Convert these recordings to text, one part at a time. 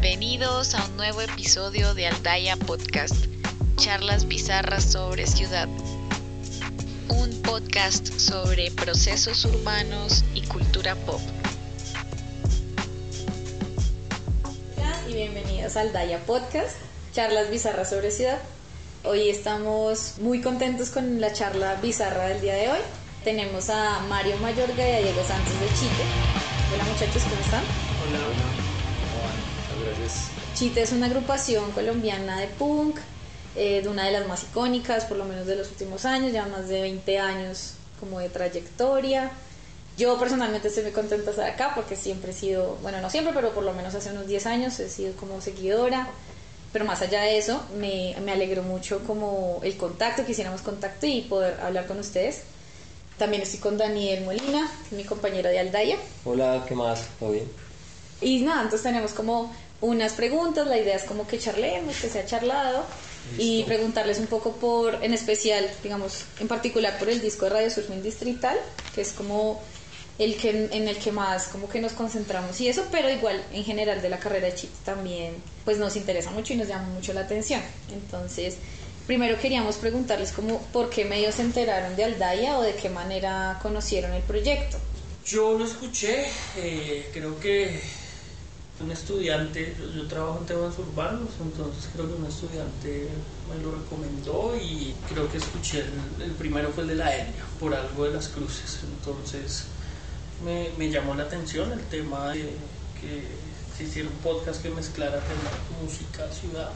Bienvenidos a un nuevo episodio de Aldaya Podcast, charlas bizarras sobre ciudad. Un podcast sobre procesos urbanos y cultura pop. Y bienvenidos a Aldaya Podcast, charlas bizarras sobre ciudad. Hoy estamos muy contentos con la charla bizarra del día de hoy. Tenemos a Mario Mayorga y a Diego Santos de Chite. Hola muchachos, ¿cómo están? Chite es una agrupación colombiana de punk, eh, de una de las más icónicas, por lo menos de los últimos años, ya más de 20 años como de trayectoria. Yo personalmente estoy muy contenta de estar acá porque siempre he sido, bueno, no siempre, pero por lo menos hace unos 10 años he sido como seguidora. Pero más allá de eso, me, me alegró mucho como el contacto, que hiciéramos contacto y poder hablar con ustedes. También estoy con Daniel Molina, mi compañero de Aldaya. Hola, ¿qué más? ¿Todo bien? Y nada, entonces tenemos como unas preguntas, la idea es como que charlemos, que sea charlado y Listo. preguntarles un poco por, en especial, digamos, en particular por el disco de Radio Surfing Distrital, que es como el que en el que más como que nos concentramos y eso, pero igual en general de la carrera de Chit también pues nos interesa mucho y nos llama mucho la atención. Entonces, primero queríamos preguntarles como por qué medios se enteraron de Aldaya o de qué manera conocieron el proyecto. Yo lo escuché, eh, creo que un estudiante, yo, trabajo en temas urbanos, entonces creo que un estudiante me lo recomendó y creo que escuché, el, el primero fue el de la etnia, por algo de las cruces, entonces me, llamó la atención el tema de que se hiciera un podcast que mezclara temas música, ciudad,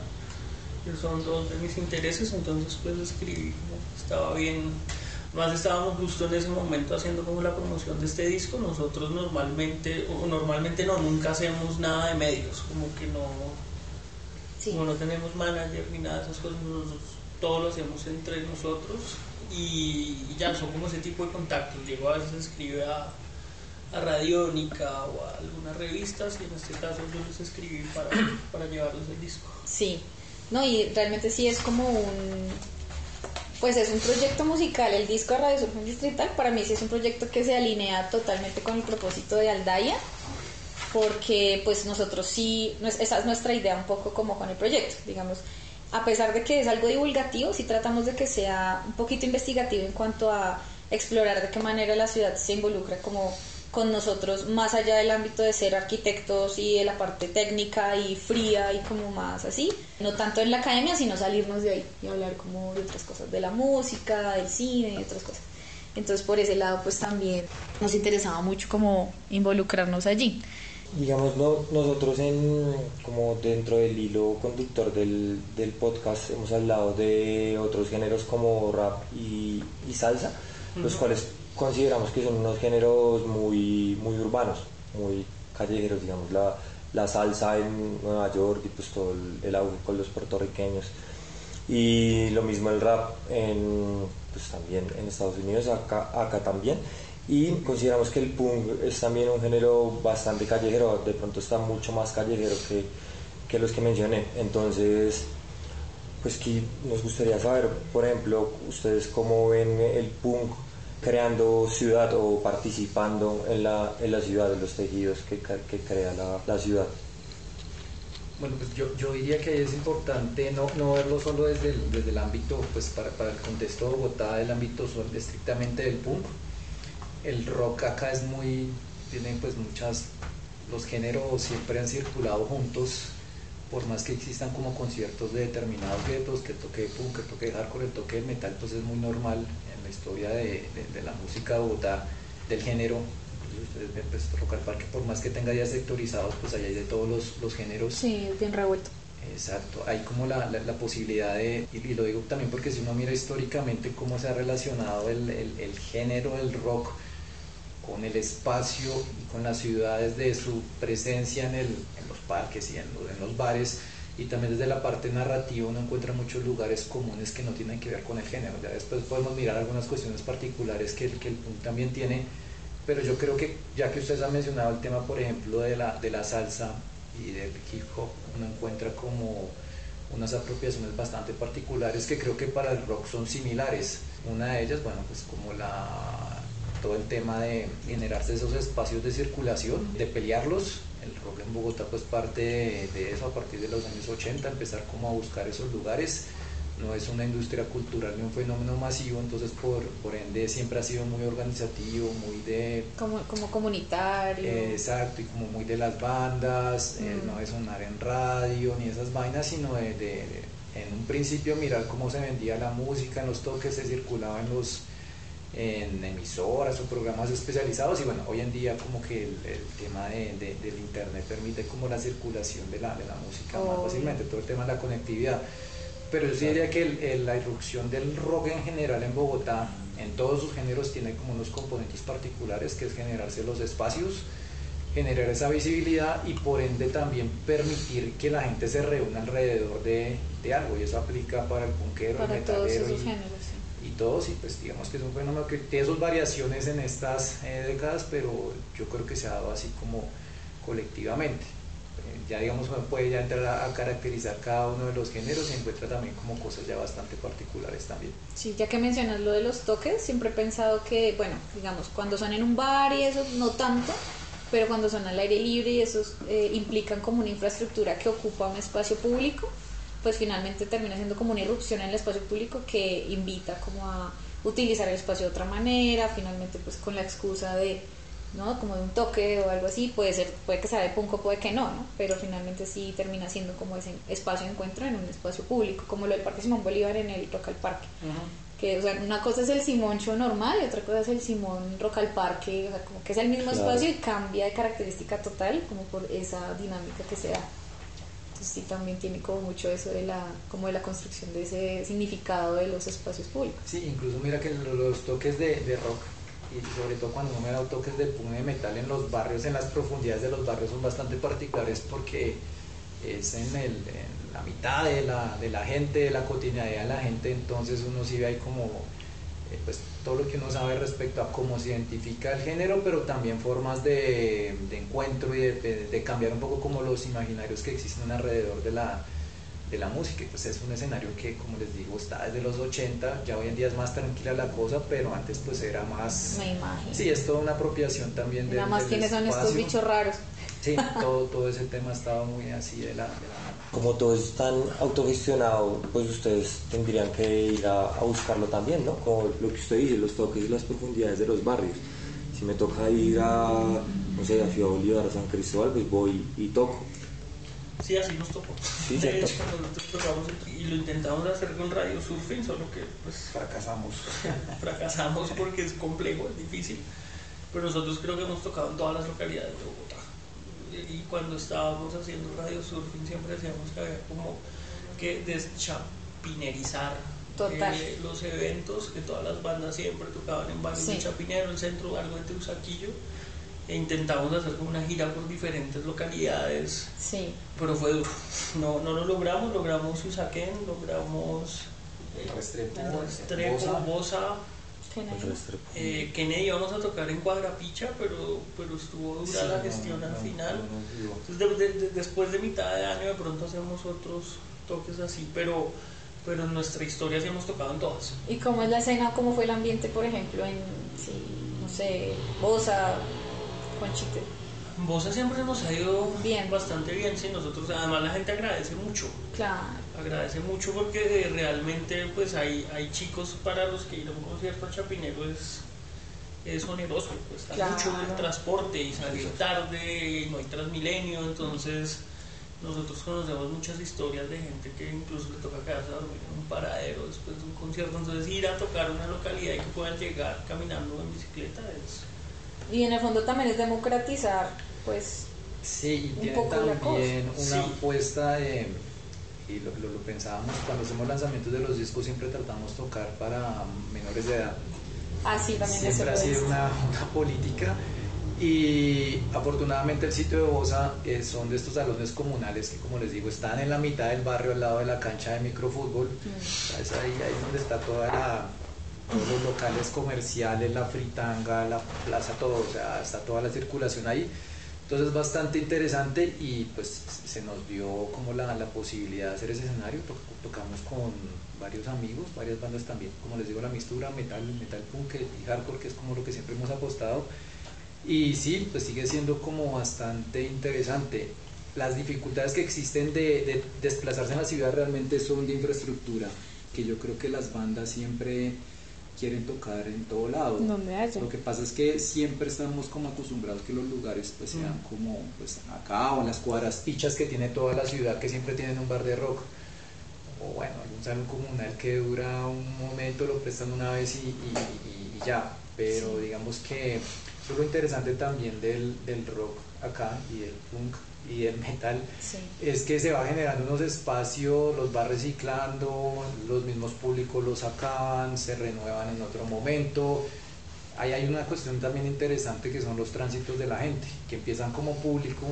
que son dos de mis intereses, entonces pues escribí, estaba bien más estábamos justo en ese momento haciendo como la promoción de este disco. Nosotros normalmente, o normalmente no, nunca hacemos nada de medios, como que no, Sí. como no tenemos manager ni nada de esas cosas, nosotros todo lo hacemos entre nosotros y ya son como ese tipo de contactos. Diego a veces escribe a, a Radiónica o a algunas revistas y en este caso yo les escribí para, para llevarles el disco. Sí, no, y realmente sí es como un, pues es un proyecto musical, el disco de Radio Surfing Distrital, para mí sí es un proyecto que se alinea totalmente con el propósito de Aldaya, porque pues nosotros sí, esa es nuestra idea un poco como con el proyecto, digamos, a pesar de que es algo divulgativo, sí tratamos de que sea un poquito investigativo en cuanto a explorar de qué manera la ciudad se involucra como con nosotros más allá del ámbito de ser arquitectos y de la parte técnica y fría y como más así, no tanto en la academia, sino salirnos de ahí y hablar como de otras cosas, de la música, del cine y otras cosas. Entonces por ese lado pues también nos interesaba mucho como involucrarnos allí. Digamos, no, nosotros en, como dentro del hilo conductor del, del podcast hemos hablado de otros géneros como rap y, y salsa, los Ujú. cuales consideramos que son unos géneros muy, muy urbanos, muy callejeros, digamos, la, la salsa en Nueva York y pues todo el, el auge con los puertorriqueños. Y lo mismo el rap en, pues también en Estados Unidos, acá, acá también. Y consideramos que el punk es también un género bastante callejero, de pronto está mucho más callejero que, que los que mencioné. Entonces, pues que nos gustaría saber, por ejemplo, ustedes cómo ven el punk creando ciudad o participando en la, en la ciudad, en los tejidos que, que crea la, la ciudad. Bueno, pues yo, yo diría que es importante no, no verlo solo desde el, desde el ámbito, pues para, para el contexto de Bogotá, el ámbito sol- estrictamente del punk. El rock acá es muy, tiene pues muchas, los géneros siempre han circulado juntos, por más que existan como conciertos de determinados guetos, que toque punk, que toque hardcore, el toque de metal, pues es muy normal en la historia de, de- de la música de Bogotá, del género. Ustedes ven pues Rock al Parque, por más que tenga ya sectorizados, pues ahí hay de todos los, los géneros. Sí, es bien revuelto. Exacto, hay como la, la- la posibilidad de, y, y lo digo también porque si uno mira históricamente cómo se ha relacionado el, el- el género del rock con el espacio y con las ciudades de su presencia en, el, parques y en, en los bares, y también desde la parte narrativa uno encuentra muchos lugares comunes que no tienen que ver con el género. Ya después podemos mirar algunas cuestiones particulares que, el- que el punk también tiene, pero yo creo que ya que ustedes han mencionado el tema, por ejemplo, de la, de la salsa y del hip hop, uno encuentra como unas apropiaciones bastante particulares que creo que para el rock son similares. Una de ellas, bueno, pues como la todo el tema de generarse esos espacios de circulación, de pelearlos. El rock en Bogotá pues parte de, eso a partir de los años 80, empezar como a buscar esos lugares. No es una industria cultural ni un fenómeno masivo, entonces por, por ende siempre ha sido muy organizativo, muy de... Como, como comunitario. Eh, exacto, y como muy de las bandas, eh, no de sonar en radio ni esas vainas, sino de, de, en un principio mirar cómo se vendía la música, en los toques se circulaba en los en emisoras o programas especializados y bueno, hoy en día como que el, tema de, del internet permite como la circulación de la, de la música más fácilmente, todo el tema de la conectividad. Pero yo sí diría que la irrupción del rock en general en Bogotá, en todos sus géneros, tiene como unos componentes particulares, que es generarse los espacios, generar esa visibilidad y por ende también permitir que la gente se reúna alrededor de, de algo, y eso aplica para el punkero, el metalero y, géneros, y todos, y pues digamos que es un fenómeno que tiene sus variaciones en estas eh, décadas, pero yo creo que se ha dado así como colectivamente. Eh, ya digamos uno puede ya entrar a, caracterizar cada uno de los géneros y encuentra también como cosas ya bastante particulares también. Sí, ya que mencionas lo de los toques, siempre he pensado que, bueno, digamos, cuando son en un bar y eso no tanto, pero cuando son al aire libre y esos eh, implican como una infraestructura que ocupa un espacio público, pues finalmente termina siendo como una irrupción en el espacio público que invita como a utilizar el espacio de otra manera, finalmente pues con la excusa de, ¿no? Como de un toque o algo así, puede ser, puede que sea de punco, puede que no, ¿no? Pero finalmente sí termina siendo como ese espacio de encuentro en un espacio público, como lo del Parque Simón Bolívar en el Rock al Parque. Que, o sea, una cosa es el Simón Show normal y otra cosa es el Simón Rock al Parque, o sea, como que es el mismo espacio y cambia de característica total, como por esa dinámica que se da. Entonces sí también tiene como mucho eso de la, como de la construcción de ese significado de los espacios públicos. Sí, incluso mira que los toques de, rock y sobre todo cuando uno me da toques de punk de metal en los barrios, en las profundidades de los barrios son bastante particulares porque es en, el, en la mitad de la, de la gente, de la cotidianidad de la gente, entonces uno sí ve ahí como eh, pues, todo lo que uno sabe respecto a cómo se identifica el género, pero también formas de, de encuentro y de, de, cambiar un poco como los imaginarios que existen alrededor de la, de la música. Pues es un escenario que, como les digo, está desde los 80, ya hoy en día es más tranquila la cosa, pero antes pues era más... Me imagino. Sí, es toda una apropiación también de... Nada más quiénes son estos bichos raros. Sí, todo, todo ese tema estaba muy así de la, de la como todo es tan autogestionado, pues ustedes tendrían que ir a, buscarlo también, ¿no? Como lo que usted dice, los toques y las profundidades de los barrios. Si me toca ir a, no sé, a Ciudad Bolívar, a San Cristóbal, pues voy y toco. Sí, así nos tocó. Sí, de hecho, tocamos y lo intentamos hacer con radio surfing, solo que pues fracasamos. fracasamos porque es complejo, es difícil. Pero nosotros creo que hemos tocado en todas las localidades de Bogotá y cuando estábamos haciendo radio surfing siempre decíamos que había como que deschapinerizar eh, los eventos, que todas las bandas siempre tocaban en barrios de Chapinero, el centro, algo de Teusaquillo, e intentamos hacer como una gira por diferentes localidades, sí. pero fue duro. No, no lo logramos, logramos Usaquén, logramos eh, Restrepo, Restrepo Bosa eh, Kennedy íbamos a tocar en Cuadrapicha, pero, pero estuvo dura la gestión al final. Entonces, después de mitad de año, de pronto hacemos otros toques así, pero, pero en nuestra historia sí hemos tocado en todas. ¿Y cómo es la escena? ¿Cómo fue el ambiente, por ejemplo, en, sí, no sé, Bosa, Conchite? Bosa siempre nos ha ido bien. bastante bien, sí, nosotros, además la gente agradece mucho. Claro agradece mucho porque eh, realmente pues hay, hay chicos para los que ir a un concierto a Chapinero es, es oneroso, pues está mucho el transporte y salir tarde y no hay Transmilenio, entonces nosotros conocemos muchas historias de gente que incluso le toca quedarse a dormir en un paradero después de un concierto, entonces ir a tocar una localidad y que puedan llegar caminando en bicicleta es... Y en el fondo también es democratizar, pues... Sí, y tiene también una apuesta de y lo, lo, pensábamos cuando hacemos lanzamientos de los discos siempre tratamos tocar para menores de edad. Ah, sí, también siempre ha sido una, una, política y afortunadamente el sitio de Bosa eh, son de estos salones comunales que como les digo están en la mitad del barrio al lado de la cancha de microfútbol. Mm. Es ahí, ahí donde está toda la, todos los locales comerciales, la fritanga, la plaza, todo, o sea, está toda la circulación ahí Entonces es bastante interesante y pues se nos dio como la, la posibilidad de hacer ese escenario, tocamos con varios amigos, varias bandas también, como les digo, la mistura metal, metal punk y hardcore, que es como lo que siempre hemos apostado. Y sí, pues sigue siendo como bastante interesante. Las dificultades que existen de, de desplazarse en la ciudad realmente son de infraestructura, que yo creo que las bandas siempre quieren tocar en todo lado. Lo que pasa es que siempre estamos como acostumbrados que los lugares pues sean mm. como pues acá o en las cuadras pichas que tiene toda la ciudad que siempre tienen un bar de rock. O bueno, algún salón comunal que dura un momento, lo prestan una vez y, ya, pero digamos que eso es lo interesante también del, del rock acá y del punk y el metal, es que se va generando unos espacios, los va reciclando, los mismos públicos los acaban, se renuevan en otro momento. Ahí hay una cuestión también interesante que son los tránsitos de la gente, que empiezan como público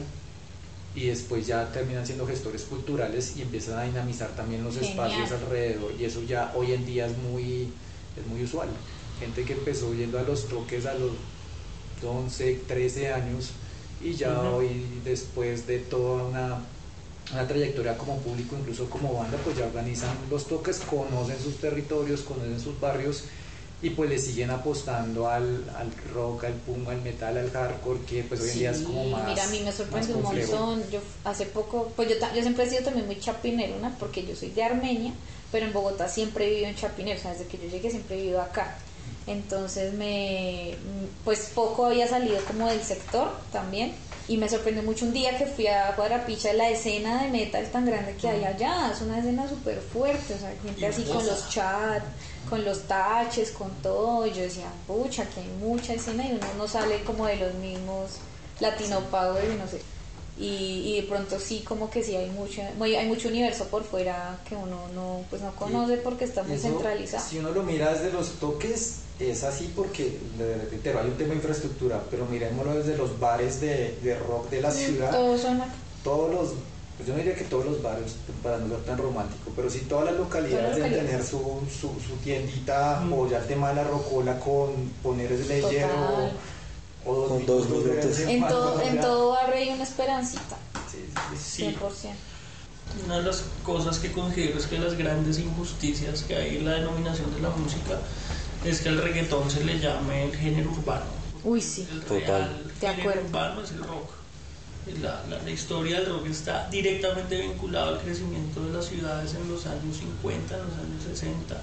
y después ya terminan siendo gestores culturales y empiezan a dinamizar también los espacios alrededor y eso ya hoy en día es muy, es muy usual. Gente que empezó yendo a los toques a los 11, 13 años y ya hoy después de toda una, una, trayectoria como público, incluso como banda, pues ya organizan los toques, conocen sus territorios, conocen sus barrios y pues le siguen apostando al, al rock, al punk, al metal, al hardcore, que pues hoy en día es como más. Mira, a mí me sorprende un montón. Yo hace poco, pues yo, yo siempre he sido también muy chapinero, porque yo soy de Armenia, pero en Bogotá siempre he vivido en Chapinero, o sea, desde que yo llegué siempre he vivido acá. Entonces me, pues poco había salido como del sector también y me sorprendió mucho un día que fui a Guarapicha la escena de metal tan grande que hay allá, es una escena súper fuerte, o sea, gente así con los chats, con los taches, con todo, y yo decía, pucha, que hay mucha escena y uno no sale como de los mismos latino power y no sé. Y, de pronto sí como que sí hay mucho hay mucho universo por fuera que uno no pues no conoce porque está muy centralizado si uno lo mira desde los toques es así porque, repito, hay un tema de infraestructura, pero miremoslo desde los bares de, de rock de la ciudad. Todos Todos los, pues yo no diría que todos los barrios, para no ser tan romántico, pero sí todas las localidades deben tener su, su, su tiendita mm. o ya el tema de la rocola con poner el hielo o, con dos minutos. En, todo, en todo barrio hay una esperancita. Sí, sí, 100%. Una de las cosas que considero es que las grandes injusticias que hay en la denominación de la música es que al reggaetón se le llame el género urbano. Uy, sí. El Total. género urbano es el rock. La, la, historia del rock está directamente vinculada al crecimiento de las ciudades en los años 50, en los años 60.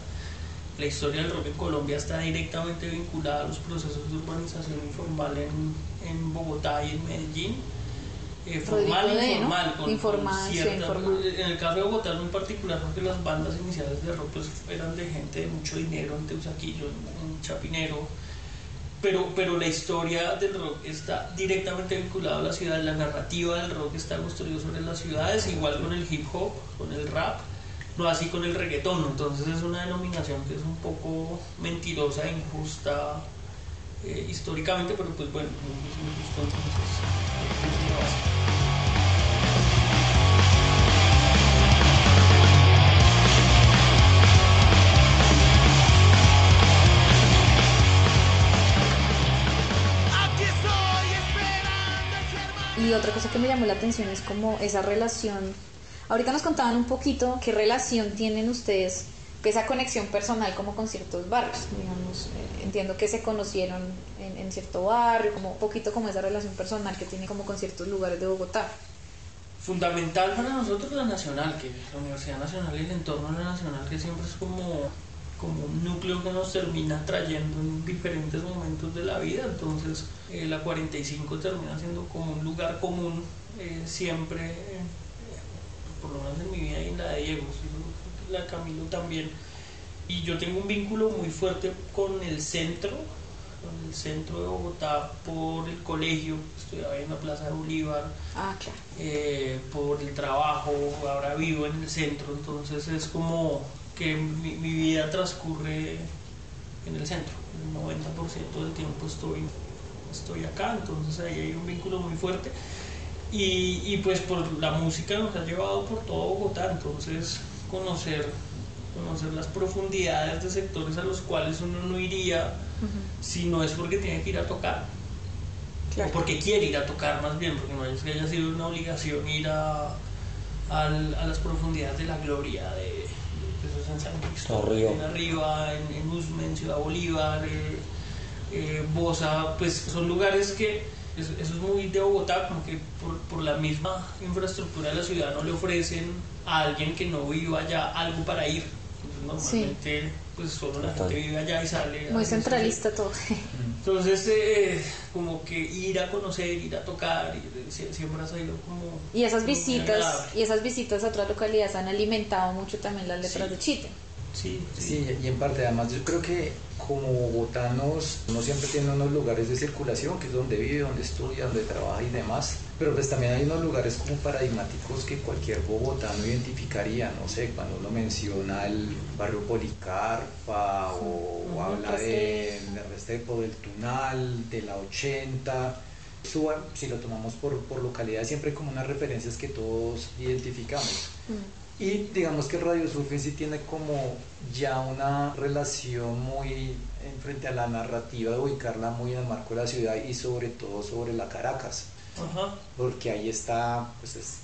La historia del rock en Colombia está directamente vinculada a los procesos de urbanización informal en, en Bogotá y en Medellín. Eh, formal e informal, con, informal, en el caso de Bogotá en particular porque las bandas iniciales de rock pues, eran de gente de mucho dinero en Teusaquillo, en, Chapinero. Pero, pero la historia del rock está directamente vinculada a la ciudad, la narrativa del rock está construida sobre las ciudades, igual con el hip hop, con el rap, no así con el reggaetón, entonces es una denominación que es un poco mentirosa, e injusta eh, históricamente, pero pues bueno, es muy Y otra cosa que me llamó la atención es como esa relación. Ahorita nos contaban un poquito qué relación tienen ustedes, esa conexión personal como con ciertos barrios. Digamos, eh, entiendo que se conocieron en, en, cierto barrio, como un poquito como esa relación personal que tiene como con ciertos lugares de Bogotá. Fundamental para nosotros la nacional, que la Universidad Nacional y el entorno de la nacional, que siempre es como como un núcleo que nos termina trayendo en diferentes momentos de la vida, entonces eh, la 45 termina siendo como un lugar común eh, siempre, eh, por lo menos en mi vida y en la de Diego, la Camilo también. Y yo tengo un vínculo muy fuerte con el centro, con el centro de Bogotá por el colegio, estudiaba en la Plaza de Bolívar, ah, por el trabajo, ahora vivo en el centro, entonces es como que mi, vida transcurre en el centro. El 90% del tiempo estoy, estoy acá, entonces ahí hay un vínculo muy fuerte. Y, y, pues por la música nos ha llevado por todo Bogotá, entonces conocer, conocer las profundidades de sectores a los cuales uno no iría si no es porque tiene que ir a tocar. Claro. O porque quiere ir a tocar más bien, porque no es que haya sido una obligación ir a, al- a las profundidades de la gloria de, de- en San Cristóbal, Arriba. en arriba, en, en Usme, en Ciudad Bolívar, eh, eh, Bosa, pues son lugares que eso, eso es muy de Bogotá, como que por, por la misma infraestructura de la ciudad no le ofrecen a alguien que no viva allá algo para ir. Entonces, normalmente pues solo la gente vive allá y sale. a- Muy centralista todo. Entonces, eh, como que ir a conocer, ir a tocar, y sie- siempre ha sido como... Y esas visitas, y esas visitas a otras localidades han alimentado mucho también las letras Sí. de Chite. Sí, sí. Sí, y en parte, además, yo creo que como bogotanos, uno siempre tiene unos lugares de circulación, que es donde vive, donde estudia, donde trabaja y demás. Pero pues también hay unos lugares como paradigmáticos que cualquier bogotano identificaría, no sé, cuando uno menciona el barrio Policarpa o, habla de, de Restrepo, del Tunal, de la 80. Suba, si lo tomamos por, por localidad, siempre como unas referencias que todos identificamos. Mm. Y digamos que Radio Surfing sí tiene como ya una relación muy en frente a la narrativa de ubicarla muy en el marco de la ciudad y sobre todo sobre la Caracas, Ajá. porque ahí está, pues es-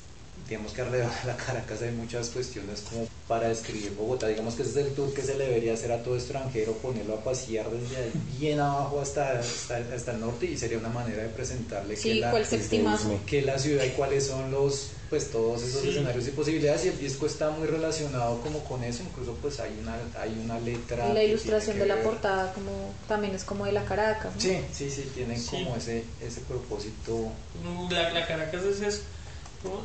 digamos que alrededor de la Caracas hay muchas cuestiones como para describir Bogotá, digamos que ese es el tour que se le debería hacer a todo extranjero, ponerlo a pasear desde ahí bien abajo hasta, hasta, hasta el norte y sería una manera de presentarle que Sí, la, ¿cuál se desde estima? Usme. que la ciudad y cuáles son los pues todos esos Sí. escenarios y posibilidades y el disco está muy relacionado como con eso incluso pues hay una hay una letra Y la que ilustración de que la ver- portada como también es como de la Caracas. ¿no? sí sí sí tienen Sí. como ese ese propósito La, la Caracas es, es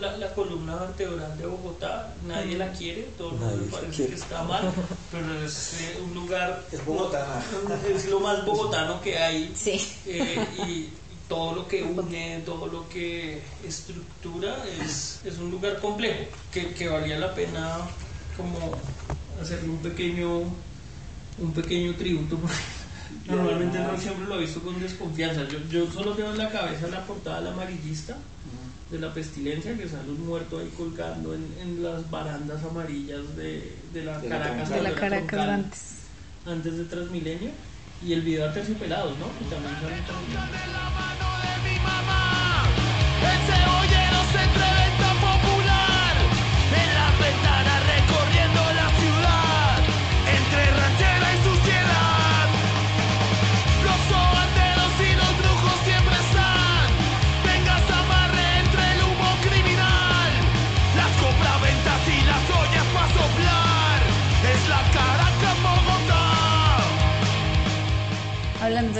la, la columna vertebral de Bogotá. Nadie la quiere, todo el mundo parece quiere. que está mal, pero es eh, un lugar... Es bogotana. Es lo más bogotano que hay. Sí. eh, y todo lo que une, todo lo que estructura es, es un lugar complejo que, que valía la pena como hacerle un pequeño un pequeño tributo normalmente no siempre lo he visto con desconfianza yo, yo solo tengo en la cabeza la portada del amarillista de la pestilencia que sale un muerto ahí colgando en, en las barandas amarillas de, de la De la Caracas troncal. De la Caracas troncal antes. antes de Transmilenio y el video a Terciopelados, ¿no? Que también sale en Transmilenio.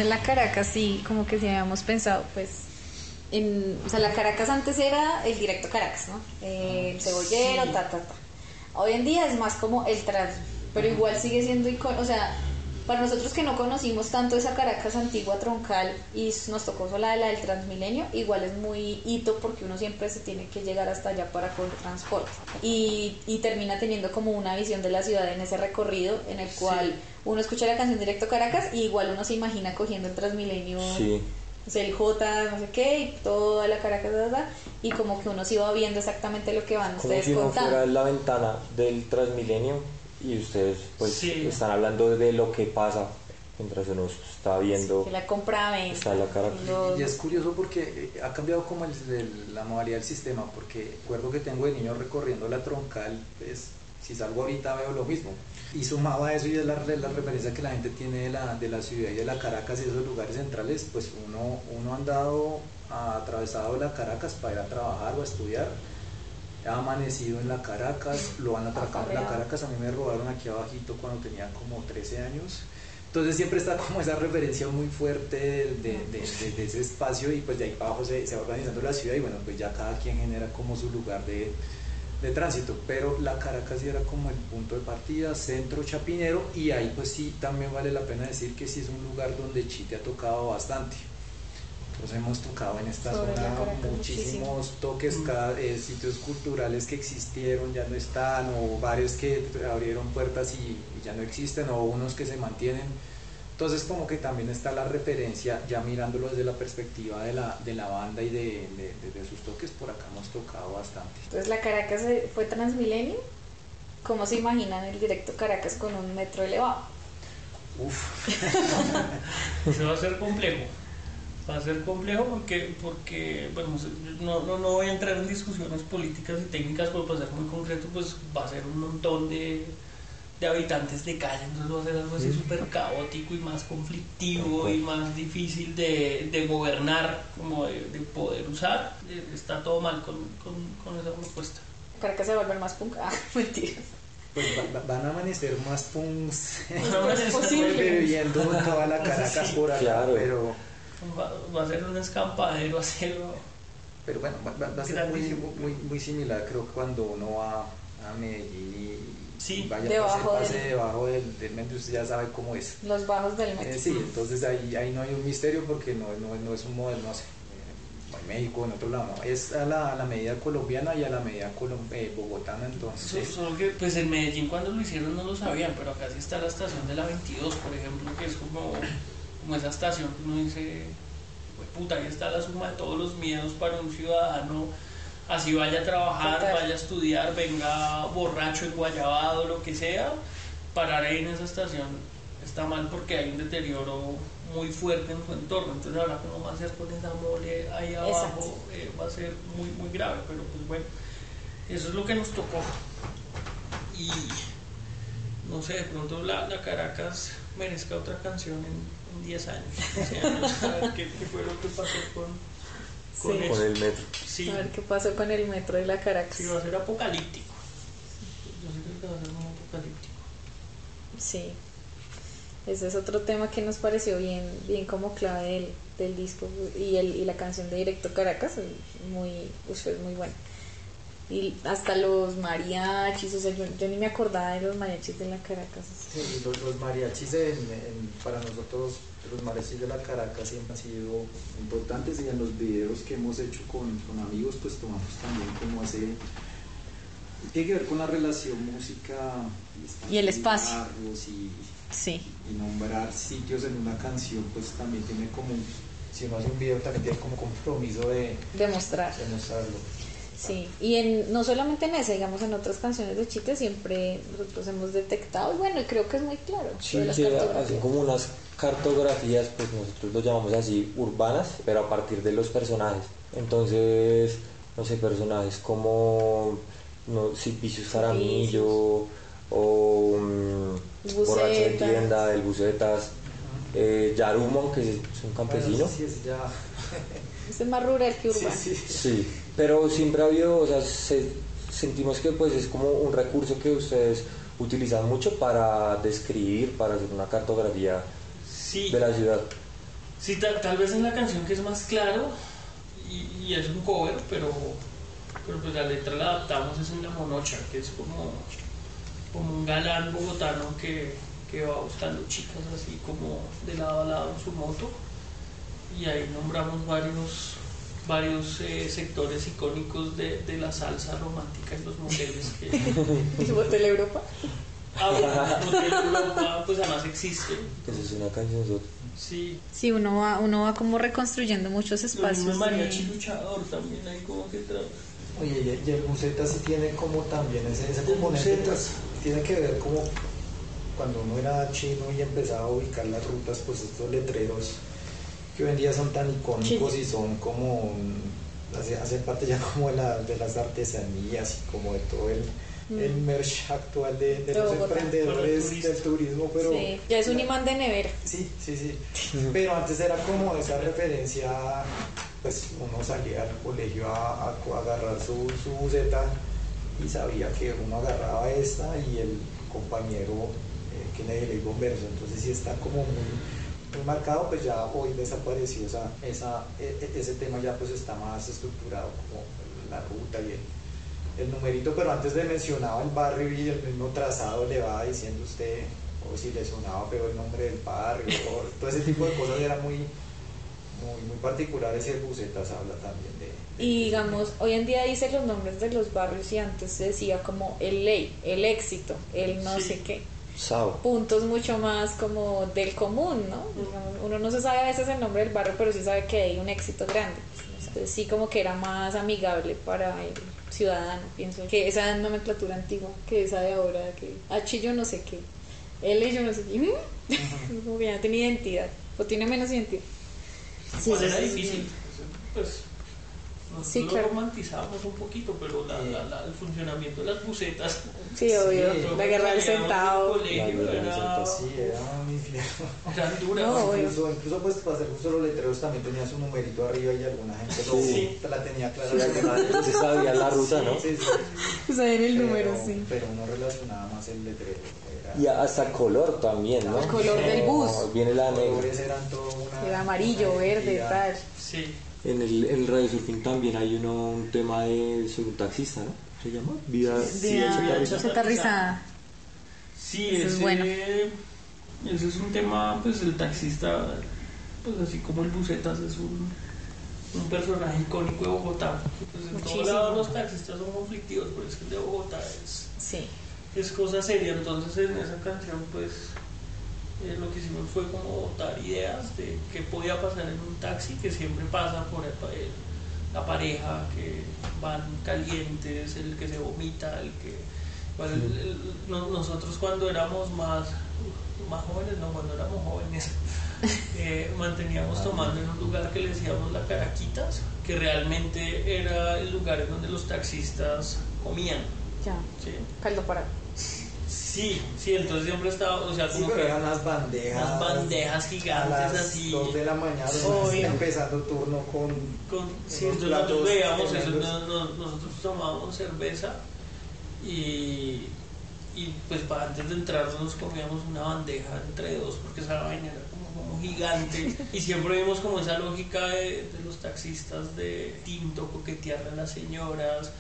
De la Caracas, sí, como que sí habíamos pensado, pues, en, o sea, la Caracas antes era el directo Caracas, ¿no? Eh, el cebollero, Sí. ta, ta, ta. Hoy en día es más como el trans, pero igual sigue siendo icono, o sea, para nosotros que no conocimos tanto esa Caracas antigua troncal y nos tocó sola la del Transmilenio, igual es muy hito porque uno siempre se tiene que llegar hasta allá para coger transporte. Y, y termina teniendo como una visión de la ciudad en ese recorrido en el cual uno escucha la canción directo Caracas y igual uno se imagina cogiendo el Transmilenio Sí, el J, no sé qué, y toda la Caracas, y como que uno se iba viendo exactamente lo que van como ustedes si uno contando. fuera la ventana del Transmilenio y ustedes pues Sí. están hablando de lo que pasa mientras uno está viendo Que la compra. Está la Caracas. los- y es curioso porque eh, ha cambiado como el- el- la modalidad del sistema porque recuerdo que tengo de niño recorriendo la troncal pues si salgo ahorita veo lo mismo y sumaba a eso y de la, la referencia que la gente tiene de la, de la ciudad y de la Caracas y esos lugares centrales pues uno, uno ha andado ha atravesado la Caracas para ir a trabajar o a estudiar ha amanecido en la Caracas, lo han atracado en la. Caracas, a mí me robaron aquí abajito cuando tenía como 13 años. Entonces siempre está como esa referencia muy fuerte de, de- de- de- de ese espacio y pues de ahí para abajo se, se va organizando la ciudad y bueno, pues ya cada quien genera como su lugar de, de tránsito. Pero la Caracas sí era como el punto de partida, centro chapinero y ahí pues sí también vale la pena decir que sí es un lugar donde Chite ha tocado bastante. Entonces hemos tocado en esta Sobre zona muchísimos toques, cada, eh, sitios culturales que existieron ya no están, o varios que abrieron puertas y, y ya no existen, o unos que se mantienen. Entonces como que también está la referencia, ya mirándolo desde la perspectiva de la, de la banda y de, de- de- de sus toques, por acá hemos tocado bastante. Entonces la Caracas fue Transmilenio. ¿Cómo se imaginan el directo Caracas con un metro elevado? Uf, Se va a hacer complejo. Va a ser complejo porque, porque bueno, no, no, no voy a entrar en discusiones políticas y técnicas, pero para ser muy concreto, pues va a ser un montón de, de habitantes de calle, entonces va a ser algo así súper caótico y más conflictivo y más difícil de, de gobernar, como de, de poder usar. Eh, Está todo mal con, con, con esa propuesta. Caracas se va a volver más punk. Ah, mentiras. Pues va- va- van a amanecer más punks No, no es posible. viviendo en toda la Caracas por acá, Claro. pero, Va, va a ser un escampadero así. pero bueno, va, va- va a ser muy, muy, muy similar creo que cuando uno va a Medellín y Sí. vaya Debajo pase, pase del- debajo del, del metro, usted ya sabe cómo es. Los bajos del metro. Eh, sí, entonces ahí, ahí no hay un misterio porque no, no, no es un modelo, no sé, eh, en México, en otro lado, no, es a la, a la medida colombiana y a la medida colom- eh, bogotana, entonces... So- Solo que pues en Medellín cuando lo hicieron no lo sabían, pero acá sí está la estación de la 22, por ejemplo, que es como, como esa estación que uno dice, "Hue puta, ahí está la suma de todos los miedos para un ciudadano, así vaya a trabajar, Total. vaya a estudiar, venga borracho, enguayabado, lo que sea, parar ahí en esa estación está mal porque hay un deterioro muy fuerte en su entorno, entonces ahora cómo va a hacer con esa mole ahí abajo eh, va a ser muy muy grave, pero pues bueno, eso es lo que nos tocó. Y no sé, de pronto la, la Caracas merezca otra canción en 10 años, 15 años, a ver qué, qué fue lo que pasó con, con Sí. Con el metro. Sí, A ver qué pasó con el metro de la Caracas. sí, va a ser apocalíptico. Yo sí creo que va a ser muy apocalíptico. Sí. Ese es otro tema que nos pareció bien, bien como clave del, del disco y, el, y la canción de Directo Caracas es muy, es muy buena. Y hasta los mariachis, o sea, yo, yo ni me acordaba de los mariachis de la Caracas. Sí, los, los mariachis en- en- para nosotros, los mariachis de la Caracas siempre han sido importantes y en los videos que hemos hecho con, con amigos pues tomamos también como ese... Tiene que ver con la relación música Y el espacio. y, Sí. y nombrar sitios en una canción pues también tiene como, si uno hace un video también tiene como compromiso de, Demostrar. de mostrarlo. Sí, y en, no solamente en esa, digamos en otras canciones de Chite siempre nosotros hemos detectado, y bueno, y creo que es muy claro. Sí, las cartografías. hacen como unas cartografías, pues nosotros lo llamamos así, urbanas, pero a partir de los personajes. Entonces, no sé, personajes como no, Vicius Jaramillo o mm, Borracho de. Tienda, el Bucetas, eh, Yarumon, que es un campesino. Bueno, sí, es ya... Ese es más rural que urbano. Sí, sí. Sí, pero siempre ha habido, o sea, se- sentimos que pues es como un recurso que ustedes utilizan mucho para describir, para hacer una cartografía Sí, de la ciudad. sí tal, tal vez en la canción que es más claro y, y es un cover, pero, pero pues la letra la adaptamos es en La Monocha, que es como, como un galán bogotano que, que va buscando chicas así como de lado a lado en su moto y ahí nombramos varios varios eh, sectores icónicos de, de la salsa romántica en los moteles que ¿El Motel Europa? ah, bueno, el motel Europa pues además existe Esa es una canción sí Sí, uno va, uno va como reconstruyendo muchos espacios. de- mariachi luchador también ahí como que Oye, y, y el buceta sí tiene como también ese, ese El componente, pues, tiene que ver como cuando uno era chino y empezaba a ubicar las rutas, pues estos letreros que hoy en día son tan icónicos y son como, hace- hacen parte ya como de, la- de las artesanías y como de todo el, el merch actual de, los emprendedores del turismo, pero... Sí, ya es un imán de nevera. Sí, sí, sí. Pero antes era como esa referencia, pues uno salía al colegio a, a- a agarrar su, su buceta y sabía que uno agarraba esta y el compañero eh, que nadie le iba verso. Entonces sí está como muy, muy marcado, pues ya hoy desapareció esa, esa, e- e- ese tema ya pues está más estructurado como la ruta y el, el numerito, pero antes le mencionaba el barrio y el mismo trazado le va diciendo usted, o si le sonaba pero el nombre del barrio, o todo ese tipo de cosas era muy, muy, muy particulares y el Bucetas habla también de... de- Y digamos, hoy en día dice los nombres de los barrios y antes se decía como el ley, el éxito, el no Sí. sé qué. Sao. Puntos mucho más como del común, ¿no? Uno no se sabe a veces el nombre del barrio, pero sí sabe que hay un éxito grande. Entonces sí como que era más amigable para el ciudadano, pienso. Que esa nomenclatura antigua, que esa de ahora, que H yo no sé qué, L yo no sé qué. Como que ya no tiene identidad, o tiene menos identidad. Sí, sí, era difícil. Pues nosotros Sí, lo claro. romantizamos un poquito, pero la, la- la- el funcionamiento de las bucetas. Sí, obvio. Sí, la guerra del colegio, La era, sentado, Sí, era un infierno. eran duras. No. Incluso, incluso pues para hacer justo los letreros también tenía su numerito arriba y alguna gente no Sí. la tenía clara. Gente se sabía la ruta, ¿no? Sí, sí. O sea, en el Pero- número, sí. Pero uno relacionaba más el letrero. Era, Y hasta el color también, ¿no? El color del bus. Viene la los negra. colores eran todo una. Era amarillo, una verde, tal. Sí. En el, en el radio surfing también hay uno, un tema de soy un taxista, ¿no? ¿Se llama? Vida, chatarrizada. Sí, Eso es ese, bueno. ese es un tema, pues el taxista, pues así como el Bucetas es un, un personaje icónico de Bogotá. Pues en Muchísimo. todos lados los taxistas son conflictivos, pero es que el de Bogotá es, Sí. es cosa seria. Entonces en esa canción, pues eh, lo que hicimos fue como botar ideas de qué podía pasar en un taxi, que siempre pasa por el, el- la pareja, que van calientes, el que se vomita, el que... bueno, el- el- no- nosotros cuando éramos más, más jóvenes, no, cuando éramos jóvenes, eh, manteníamos tomando en un lugar que le decíamos la Caraquitas, que realmente era el lugar en donde los taxistas comían. Ya. ¿sí? Caldo para. Sí, sí, entonces siempre estaba, o sea, Sí, como pero que eran las bandejas. unas bandejas a gigantes las así. 2 de la mañana, Obvio. empezando turno con. Con, sí, entonces nosotros veíamos eso, tremendos. no- no- nosotros tomábamos cerveza y, y pues para antes de entrar nos comíamos una bandeja entre dos porque esa vaina era como, como gigante y siempre vimos como esa lógica de, de los taxistas de tinto, coquetearle a las señoras.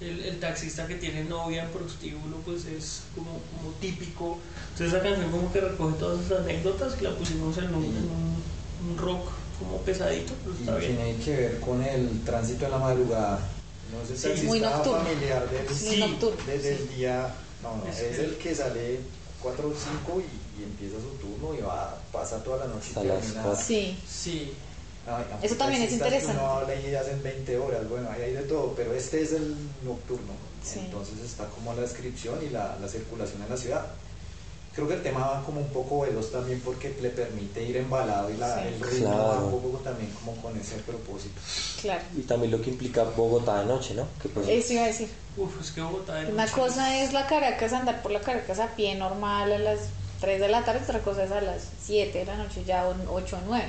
El, el taxista que tiene novia en prostíbulo pues es como, como típico. Entonces esa canción como que recoge todas esas anécdotas y la pusimos en un, en un- un rock como pesadito, pero Y bien. tiene que ver con el tránsito en la madrugada. No es el Sí, taxista muy nocturno. familiar del, Sí. nocturno. desde el día. No, no, Es es, el- el que sale 4 o 5 y, y empieza su turno y va, pasa toda la noche y Hasta las termina. cuatro. Sí. Sí, Aunque Eso también es interesante. Uno habla y hacen 20 horas, bueno, ahí hay de todo, pero este es el nocturno. Sí. Entonces está como la descripción y la, la circulación en la ciudad. Creo que el tema va como un poco veloz también porque le permite ir embalado y la, Sí. el ritmo va Claro. un poco también como con ese propósito. Claro. Y también lo que implica Bogotá de noche, ¿no? Pues, Eso iba a decir. Uf, es que Bogotá de Una noche cosa es la Caracas, andar por la Caracas a pie normal a las 3 de la tarde, otra cosa es a las 7 de la noche, ya 8 o 9.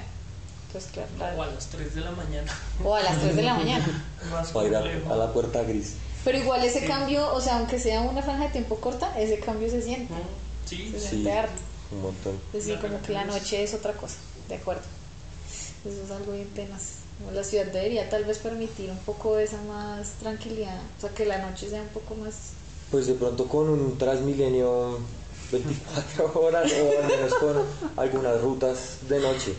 Entonces, claro, la- O a las 3 de la mañana. o a las 3 de la mañana. Más para ir a, a la puerta gris. Pero igual ese Sí. cambio, o sea, aunque sea una franja de tiempo corta, ese cambio se siente. Sí, Se Sí. siente harto. Un montón. Es decir, como que la noche es otra cosa, de acuerdo. Eso es algo bien tenaz. La ciudad debería tal vez permitir un poco esa más tranquilidad, o sea, que la noche sea un poco más... Pues de pronto con un Transmilenio 24 horas o al menos con algunas rutas de noche.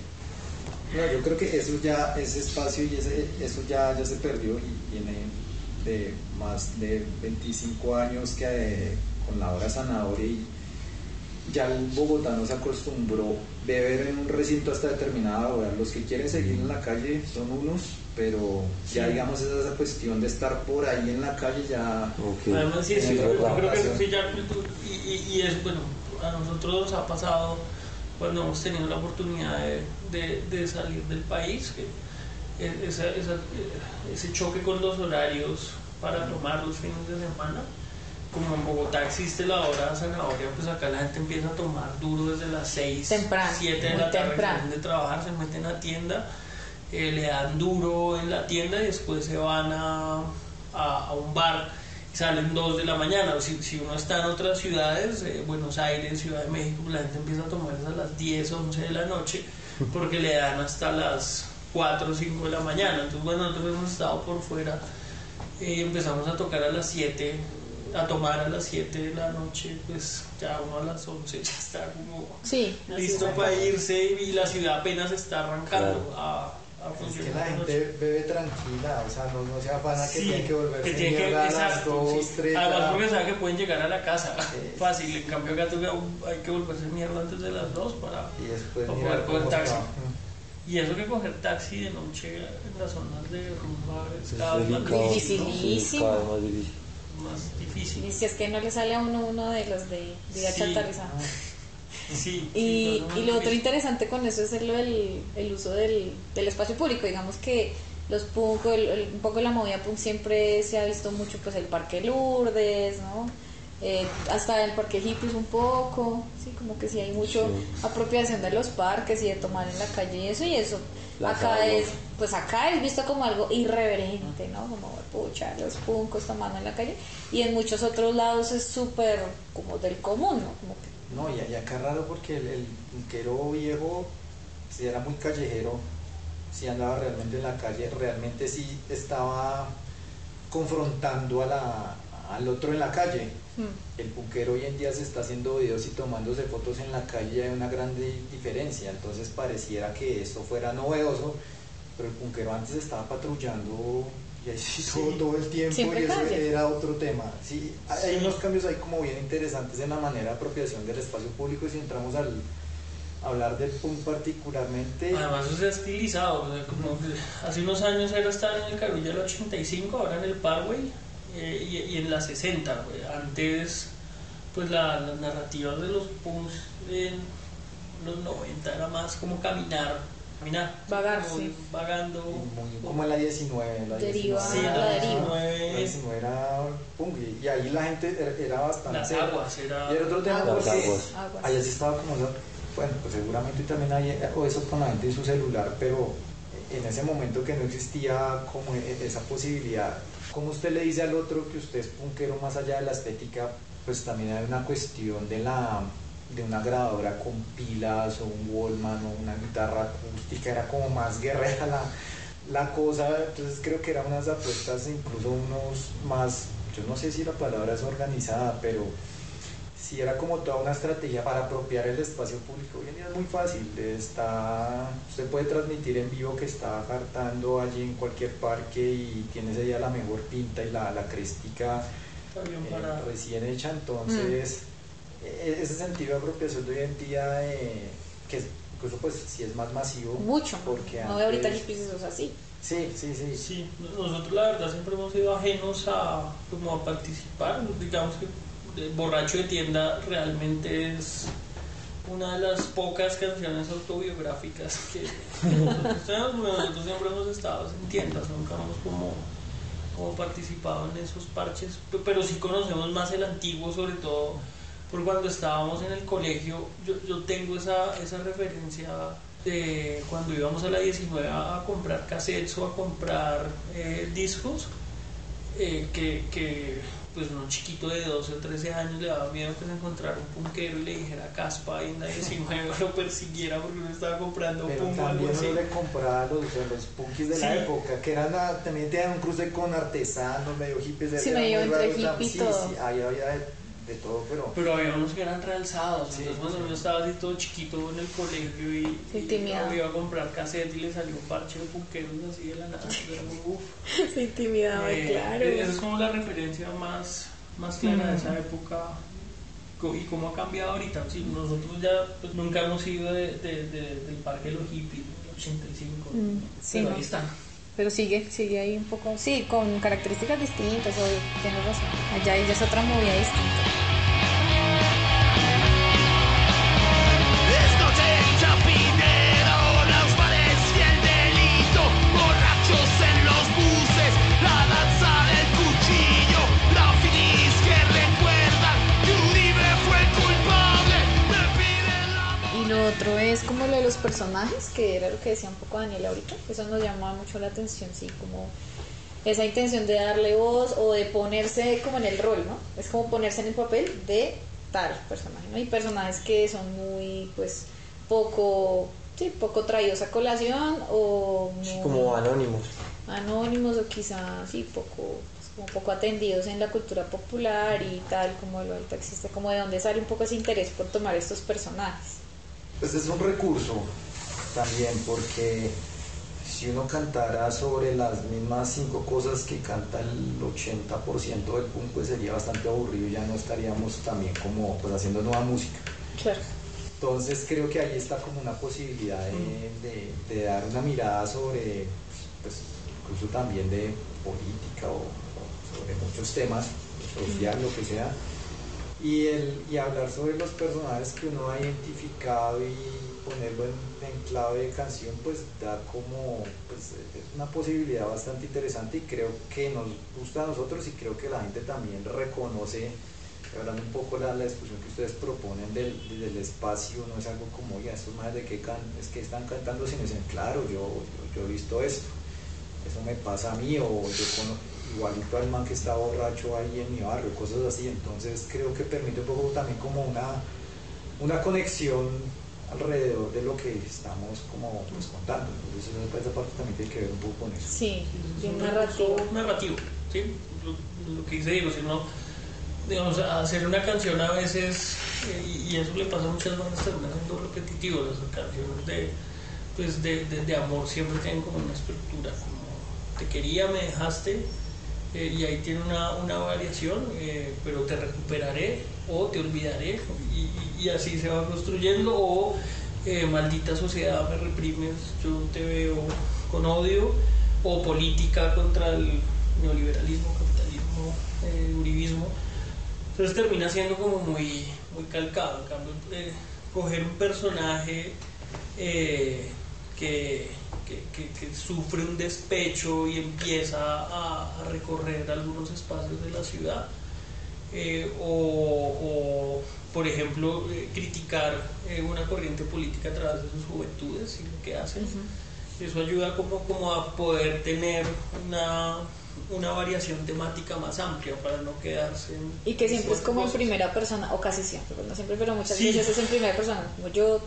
No, yo creo que eso ya, ese espacio y ese, eso ya, ya se perdió y viene de más de 25 años que eh, con la hora zanahoria y ya el bogotano se acostumbró beber en un recinto hasta determinada hora. Los que quieren seguir en la calle son unos, pero ya Sí. digamos esa, esa cuestión de estar por ahí en la calle ya... Ok. Además, sí, sí, Tiene yo, otra yo creo que vocación. sí, ya, y, y, y es bueno, a nosotros nos ha pasado cuando hemos tenido la oportunidad de, de- de salir del país, que e- esa- esa- eh, ese choque con los horarios para tomar los fines de semana. Como en Bogotá existe la hora zanahoria, pues acá la gente empieza a tomar duro desde las 6, Temprano, 7 de la tarde, temprano. de trabajar, se meten a tienda, eh, le dan duro en la tienda y después se van a, a- a un bar salen 2 de la mañana. O si, si uno está en otras ciudades, eh, Buenos Aires, Ciudad de México, la gente empieza a tomar a las 10, 11 de la noche porque le dan hasta las 4 o 5 de la mañana. Entonces, bueno, nosotros hemos estado por fuera y empezamos a tocar a las 7, a tomar a las 7 de la noche, pues ya uno a las 11 ya está como Sí, listo para irse y la ciudad apenas está arrancando Claro. a, a Es que funcionar. la gente bebe tranquila, o sea, no, no se afana que Sí, tiene que volverse que tiene que- a las exacto, 2, sí. 3 Además porque sabe que pueden llegar a la casa Sí. fácil, en cambio acá hay que volverse mierda antes de las 2 para... y después para poder coger taxi. Y eso que coger taxi de noche en las zonas de rumba es Es cada vez más delicado. difícil, ¿no? Dificilísimo. Sí, cada vez más difícil. más difícil. Y si es que no le sale a uno uno de los de vida Sí. Sí, Y, sí, no, no, y lo otro interesante con eso es el, el, el uso del, del espacio público. Digamos que los punk, el- el- un poco la movida punk siempre se ha visto mucho, pues el Parque Lourdes, ¿no? Eh, hasta el Parque Hippies un poco, sí, como que sí hay mucho Sí. apropiación de los parques y de tomar en la calle y eso, y eso acá es, pues acá es visto como algo irreverente, ¿no? Como, pucha, los punkos tomando en la calle, y en muchos otros lados es súper como del común, ¿no? Como que No, y, y acá raro porque el, el punquero viejo si era muy callejero, si andaba realmente en la calle, realmente sí estaba confrontando a la, al otro en la calle. hmm, El punquero hoy en día se está haciendo videos y tomándose fotos en la calle hay una gran di- diferencia. Entonces pareciera que esto fuera novedoso, pero el punquero antes estaba patrullando y así todo, todo el tiempo Siempre y eso cambia. era otro tema. Sí, hay Sí. unos cambios ahí como bien interesantes en la manera de apropiación del espacio público y si entramos al hablar del punk particularmente, Además eso se ha estilizado, o sea, como hace unos años era estar en el Carulla el 85, ahora en el Parkway eh, y, y en la 60, güey. Antes, pues la, las narrativas de los punks en los 90 era más como caminar, caminar. Vagar, sí. Vagando. muy- como en la 19, la Deriva, 19, Sí, la la deriva. 19, la 19 era y, y ahí la gente era, era bastante... las aguas, era... Y el otro tema Aguas. porque Las aguas. Allá sí estaba como, bueno, pues seguramente también hay o eso con la gente en su celular, pero en ese momento que no existía como e- esa posibilidad, como usted le dice al otro que usted es punkero más allá de la estética, pues también hay una cuestión de la de una grabadora con pilas o un Wallman o una guitarra acústica, era como más guerrera la, la cosa, entonces creo que eran unas apuestas incluso unos más, yo no sé si la palabra es organizada, pero sí era como toda una estrategia para apropiar el espacio público. Hoy en día es muy fácil, está, usted puede transmitir en vivo que está hartando allí en cualquier parque y tiene ese día la mejor pinta y la, la crestica eh, recién hecha, entonces e- ese sentido de apropiación de hoy en día, eh, que es- incluso pues sí es más masivo. Mucho. Porque no de ahorita antes- hippies eso es así. Sí, sí, sí. Sí, nosotros la verdad siempre hemos sido ajenos a, como a participar. Digamos que el Borracho de Tienda realmente es una de las pocas canciones autobiográficas que nosotros tenemos, porque nosotros siempre hemos estado en tiendas, nunca hemos como, como participado en esos parches, pe- pero sí conocemos más el antiguo, sobre todo por cuando estábamos en el colegio, yo, yo tengo esa, esa referencia de cuando íbamos a la 19 a, comprar cassettes o a comprar eh, discos, eh, que, que pues un chiquito de 12 o 13 años le daba miedo que se encontrara un punkero y le dijera caspa y en la 19 lo persiguiera porque uno estaba comprando Pero punk o también uno le compraba los, los punkis de la Sí. época, que eran también tenían un cruce con artesanos, medio hippies. Sí, medio entre o sea, hippie sí. Sí, ahí había de, todo, pero... Pero había unos que eran realzados, Sí, entonces cuando sí. uno estaba así todo chiquito en el colegio y, y iba a comprar cassette y le salió un parche de punkeros así de la nada, era muy uf. Se intimidaba, Eh, claro. Esa es como la referencia más, más clara de esa época y cómo ha cambiado ahorita. Sí, nosotros ya pues, nunca hemos ido de, de- de- del parque de los hippies, del 85, Mm, sí, pero no. ahí están. Pero sigue, sigue ahí un poco, sí, con características distintas, obvio, tienes razón. Allá ya es otra movida distinta. Es como lo de los personajes, que era lo que decía un poco Daniel ahorita, eso nos llamaba mucho la atención, sí, como esa intención de darle voz o de ponerse como en el rol, ¿no? Es como ponerse en el papel de tal personaje, ¿no? Y personajes que son muy, pues, poco, sí, poco traídos a colación o Sí, como anónimos. anónimos o quizás, sí, poco, pues, como poco atendidos en la cultura popular y tal, como lo ahorita existe, como de dónde sale un poco ese interés por tomar estos personajes. Pues es un recurso también, porque si uno cantara sobre las mismas cinco cosas que canta el 80% del punk, pues sería bastante aburrido y ya no estaríamos también como pues haciendo nueva música. Claro. Entonces creo que ahí está como una posibilidad de, de- de dar una mirada sobre, pues incluso también de política o, o sobre muchos temas, social, lo que sea, Y, el, y hablar sobre los personajes que uno ha identificado y ponerlo en, clave de canción, pues da como pues, es una posibilidad bastante interesante y creo que nos gusta a nosotros y creo que la gente también reconoce, hablando un poco la, la discusión que ustedes proponen del, del espacio, no es algo como, oiga, estos más de que can, es que están cantando sin dicen, claro, yo, yo, yo he visto esto, eso me pasa a mí o yo conozco igualito al man que está borracho ahí en mi barrio, cosas así. Entonces creo que permite un poco también como una, una conexión alrededor de lo que estamos como pues, contando. Entonces esa parte también tiene que ver un poco con eso. Sí, Es bien un narrativo. narrativo, ¿sí? Lo, lo que dice Diego, si no, digamos, hacer una canción a veces, eh, y, y eso le pasa a muchas bandas, terminan siendo repetitivos, las canciones de, pues de, de, de amor siempre tienen como una estructura, como te quería, me dejaste, eh, y ahí tiene una, una variación, eh, pero te recuperaré o te olvidaré, y, así se va construyendo, o eh, maldita sociedad, me reprimes, yo te veo con odio, o política contra el neoliberalismo, capitalismo, uribismo. Entonces termina siendo como muy, muy calcado. En cambio, coger un personaje que, que- que- que sufre un despecho y empieza a, a recorrer algunos espacios de la ciudad, eh, o, o, por ejemplo, eh, criticar eh, una corriente política a través de sus juventudes y lo que hacen. Eso ayuda como, como a poder tener una, una variación temática más amplia para no quedarse en... Y que siempre es como en cosas. primera persona, o casi siempre, pues no siempre, pero muchas Sí. veces es en primera persona, como yo,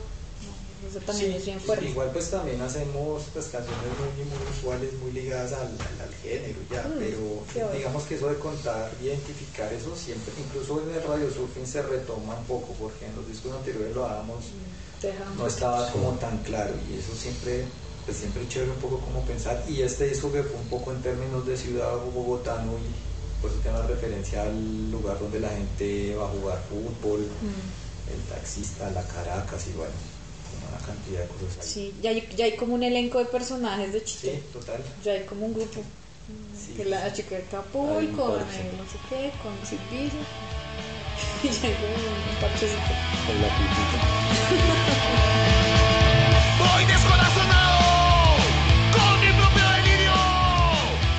eso también Sí, es bien fuerte. Igual pues también hacemos pues, canciones muy, muy usuales, muy ligadas al, al- al género ya, Mm, pero digamos que eso de contar, identificar eso siempre, incluso en el radio surfing se retoma un poco porque en los discos anteriores lo dábamos Deja- no estaba como tan claro y eso siempre pues siempre es chévere un poco como pensar y este disco que fue un poco en términos de ciudad bogotano y por eso tiene una referencia al lugar donde la gente va a jugar fútbol Mm, el taxista, la Caracas y bueno una cantidad de cosas ahí Sí, ya hay, ya hay como un elenco de personajes de Chito. Sí, total Ya hay como un grupo. Sí. Que la chica Capuy, un con el no sé qué, con Silvio. Y ya hay como un parchecito. Con la pipita. Voy descorazonado con mi propio delirio,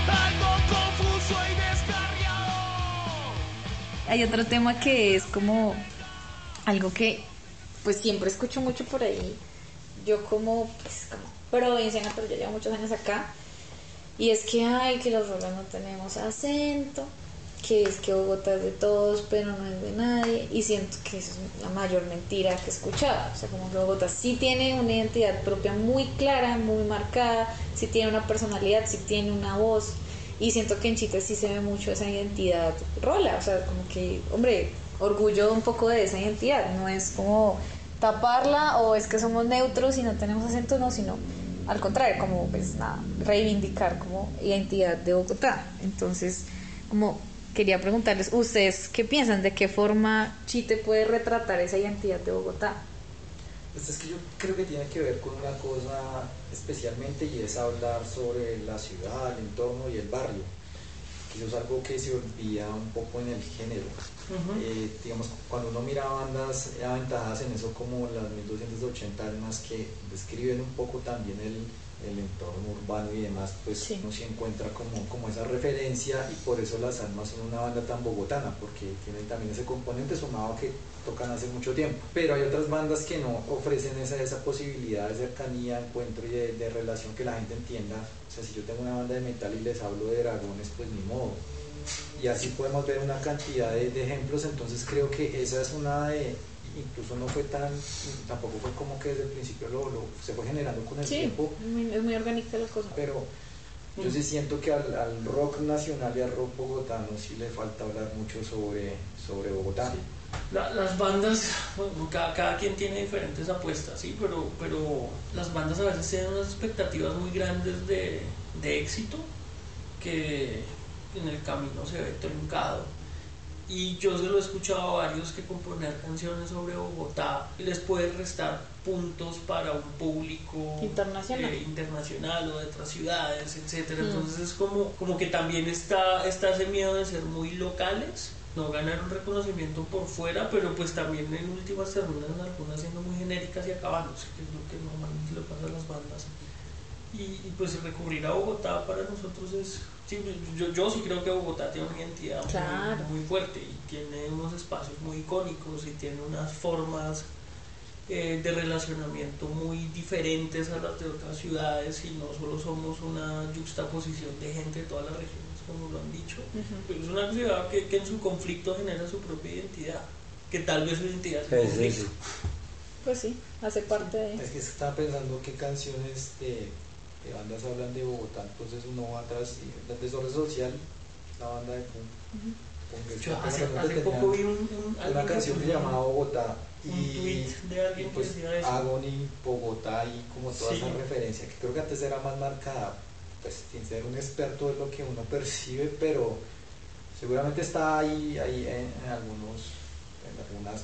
algo confuso y descarriado. Hay otro tema que es como algo que pues siempre escucho mucho por ahí. Yo como, pues como provinciana, pero ya llevo muchos años acá. Y es que hay que los rolos no tenemos acento, que es que Bogotá es de todos, pero no es de nadie. Y siento que esa es la mayor mentira que he escuchado. O sea, como que Bogotá sí tiene una identidad propia muy clara, muy marcada, sí tiene una personalidad, sí tiene una voz. Y siento que en Chita sí se ve mucho esa identidad rola. O sea, como que, hombre, orgullo un poco de esa identidad. No es como taparla o es que somos neutros y no tenemos acento, no, sino al contrario, como pues nada, reivindicar como identidad de Bogotá. Entonces, como quería preguntarles, ¿ustedes qué piensan? ¿De qué forma Chite puede retratar esa identidad de Bogotá? Pues es que yo creo que tiene que ver con una cosa especialmente y es hablar sobre la ciudad, el entorno y el barrio. Que eso es algo que se olvida un poco en el género. Eh, digamos, cuando uno mira bandas aventajadas en eso como las 1280 almas que describen un poco también el, el entorno urbano y demás, pues Sí. uno se encuentra como, como esa referencia y por eso las almas son una banda tan bogotana, porque tienen también ese componente sumado que tocan hace mucho tiempo. Pero hay otras bandas que no ofrecen esa, esa posibilidad de cercanía, encuentro y de, de relación que la gente entienda. O sea, si yo tengo una banda de metal y les hablo de dragones, pues ni modo y así podemos ver una cantidad de, de ejemplos, entonces creo que esa es una de, incluso no fue tan, tampoco fue como que desde el principio lo, lo- se fue generando con el Sí, tiempo, es muy, es muy orgánica la cosa. pero yo sí siento que al, al rock nacional y al rock bogotano sí le falta hablar mucho sobre, sobre Bogotá. La- las bandas, cada, cada quien tiene diferentes apuestas, sí, pero, pero las bandas a veces tienen unas expectativas muy grandes de, de éxito que en el camino se ve truncado. Y yo se lo he escuchado a varios que componer canciones sobre Bogotá les puede restar puntos para un público Internacional. eh, internacional o de otras ciudades, etcétera. Mm. Entonces es como, como que también está, está ese miedo de ser muy locales no ganaron reconocimiento por fuera, pero pues también en últimas terminan algunas siendo muy genéricas y acabándose, que es lo que normalmente le pasa a las bandas. Y, y, pues recurrir a Bogotá para nosotros es, sí, yo, yo sí creo que Bogotá tiene una identidad muy- Claro. muy, fuerte y tiene unos espacios muy icónicos y tiene unas formas eh, de relacionamiento muy diferentes a las de otras ciudades y no solo somos una juxtaposición de gente de todas las regiones, como lo han dicho. Pero es una ciudad que, que en su conflicto genera su propia identidad, que tal vez su identidad es conflicto. eso. Pues sí, hace parte de... Es que estaba pensando qué canciones de, de bandas hablan de Bogotá, entonces uno va atrás y la Desorden Social, la banda de punk. punk que Yo hace, hace poco vi un, un- una canción que puso llamaba Bogotá un y, tweet de y alguien pues que decía eso. Agony, Bogotá y como toda Sí. esa referencia, que creo que antes era más marcada, pues sin ser un experto de lo que uno percibe, pero seguramente está ahí, ahí en, en algunos, en algunas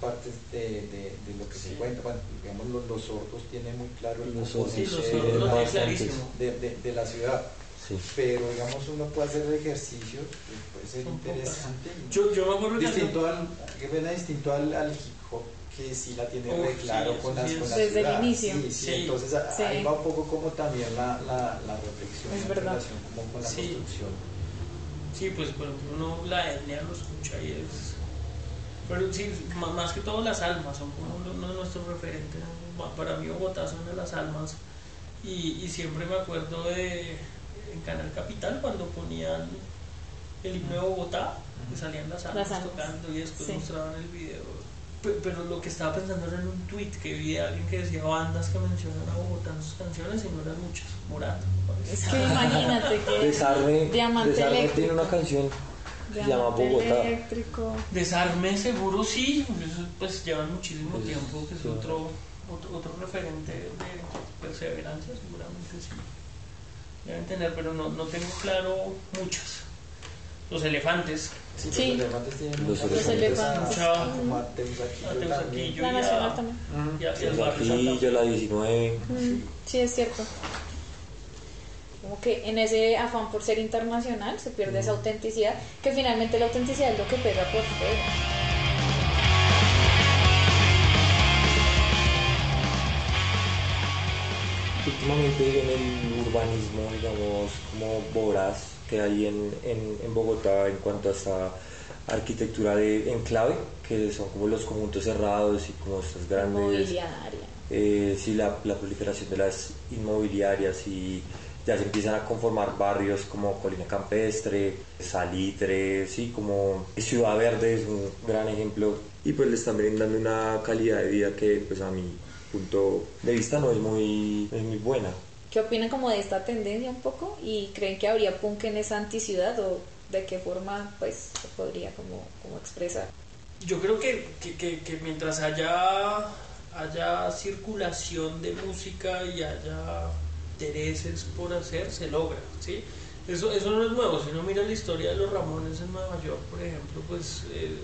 partes de, de, de lo que se Sí. cuenta. Bueno, digamos, los, los sordos tienen muy claro el Los componente Sí, los sordos de, de, de la ciudad. Sí. Pero digamos, uno puede hacer el ejercicio, que puede ser interesante. Yo, yo me acuerdo que distinto al, que pena distinto al, al hip hop que sí la tiene Uf, re claro sí, con las sí con Desde el ciudad. inicio. Sí, sí, Sí. entonces ahí va un poco como también la, la, la reflexión Es en verdad. relación como con la Sí. construcción. Sí, pues por ejemplo, uno la etnia lo escucha y es... Pero sí, más que todo las almas son como uno de nuestros referentes. Para mí Bogotá son de las almas y, y siempre me acuerdo de en Canal Capital cuando ponían el himno de Bogotá, que salían las almas, Las almas. tocando y después Sí. mostraban el video. Pe- Pero lo que estaba pensando era en un tweet que vi de alguien que decía bandas que mencionan a Bogotá en sus canciones y no eran muchas. Morato, me parece. Es que imagínate que... Desarme, Diamante Desarme tiene una canción se llama Bogotá. eléctrico. Desarme seguro sí, eso, pues llevan muchísimo Pues, tiempo, que es sí. otro, otro, otro referente de perseverancia, seguramente sí. Deben tener, pero no, no tengo claro muchas. Los elefantes, Sí, Sí. los elefantes tienen Los muchas elefantes. referencias a- Mucha- como a Teusaquillo a también. Teusaquillo. La nacional también. Ujú. y a- y al El barrio Santa Baquillo, la 19. Mm, Sí, es cierto. Como que en ese afán por ser internacional se pierde esa autenticidad, que finalmente la autenticidad es lo que pega por fuera. Últimamente en el urbanismo, digamos, como voraz que hay en, en, en Bogotá en cuanto a esta arquitectura de enclave, que son como los conjuntos cerrados y como estas grandes... Mobiliaria. eh, sí, la, la proliferación de las inmobiliarias y ya se empiezan a conformar barrios como Colina Campestre, Salitre, sí, como Ciudad Verde es un gran ejemplo y pues le están brindando una calidad de vida que pues a mi punto de vista no es muy, es muy buena. ¿Qué opinan como de esta tendencia un poco? ¿Y creen que habría punk en esa anticidad o de qué forma pues se podría como, como expresar? Yo creo que, que, que- que mientras haya, haya circulación de música y haya intereses por hacer, se logra, ¿sí? Eso, eso no es nuevo, si uno mira la historia de los Ramones en Nueva York, por ejemplo, pues, eh,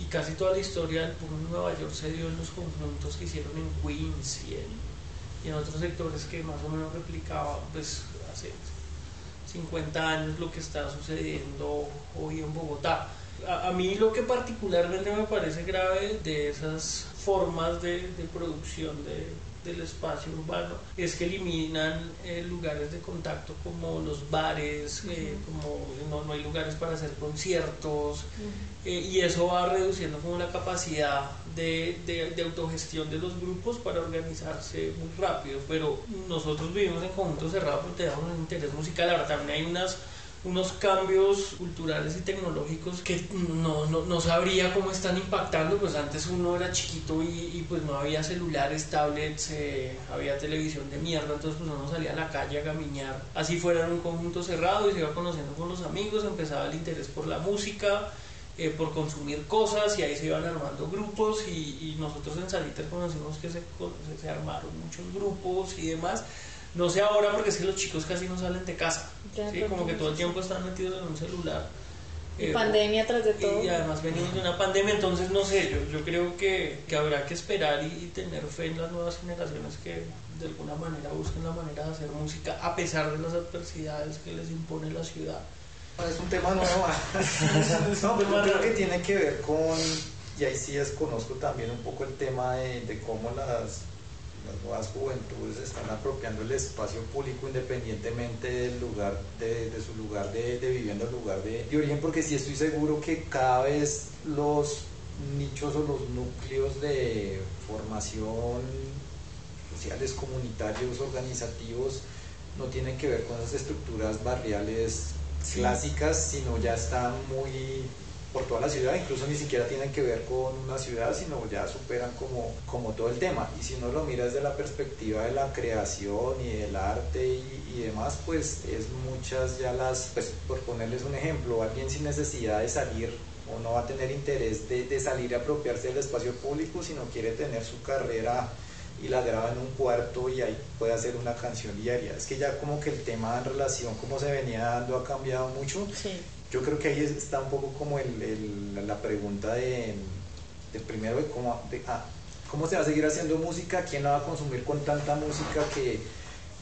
y casi toda la historia del punk en Nueva York se dio en los conjuntos que hicieron en Queens y en, y en otros sectores que más o menos replicaban, pues, hace 50 años lo que está sucediendo hoy en Bogotá. A, a mí lo que particularmente me parece grave de esas formas de, de producción de- del espacio urbano es que eliminan eh, lugares de contacto como los bares, eh, como no, no hay lugares para hacer conciertos eh, y eso va reduciendo como la capacidad de, de- de autogestión de los grupos para organizarse muy rápido, pero nosotros vivimos en conjuntos cerrados porque tenemos un interés musical, ahora también hay unas unos cambios culturales y tecnológicos que no, no, no sabría cómo están impactando, pues antes uno era chiquito y, pues no había celulares, tablets, eh, había televisión de mierda, entonces pues uno salía a la calle a caminar, así fuera en un conjunto cerrado y se iba conociendo con los amigos, empezaba el interés por la música, eh, por consumir cosas y ahí se iban armando grupos y, y nosotros en Saliter conocimos que se, se armaron muchos grupos y demás. No sé ahora porque es que los chicos casi no salen de casa, Ya, ¿sí? como que no todo el tiempo están metidos en un celular. Eh, Pandemia tras de todo. y además venimos de una pandemia, entonces no sé, yo, yo creo que, que habrá que esperar y, y tener fe en las nuevas generaciones que de alguna manera busquen la manera de hacer música a pesar de las adversidades que les impone la ciudad. Es un tema nuevo. no, pero yo creo que tiene que ver con, y ahí sí desconozco también un poco el tema de, de cómo las, las nuevas juventudes están apropiando el espacio público independientemente del lugar, de, de su lugar de, de, vivienda, lugar de, de origen, porque sí estoy seguro que cada vez los nichos o los núcleos de formación sociales, comunitarios, organizativos, no tienen que ver con esas estructuras barriales sí. clásicas, sino ya están muy por toda la ciudad, incluso ni siquiera tienen que ver con una ciudad, sino ya superan como, como todo el tema. Y si uno lo mira desde la perspectiva de la creación y del arte y, y demás, pues es muchas ya las, pues por ponerles un ejemplo, alguien sin necesidad de salir o no va a tener interés de, de salir a apropiarse del espacio público, sino quiere tener su carrera y la graba en un cuarto y ahí puede hacer una canción diaria. Es que ya como que el tema en relación como se venía dando ha cambiado mucho. Sí. Yo creo que ahí está un poco como el, el, la pregunta de, de primero de cómo, de, ah, cómo se va a seguir haciendo música, quién la va a consumir con tanta música que,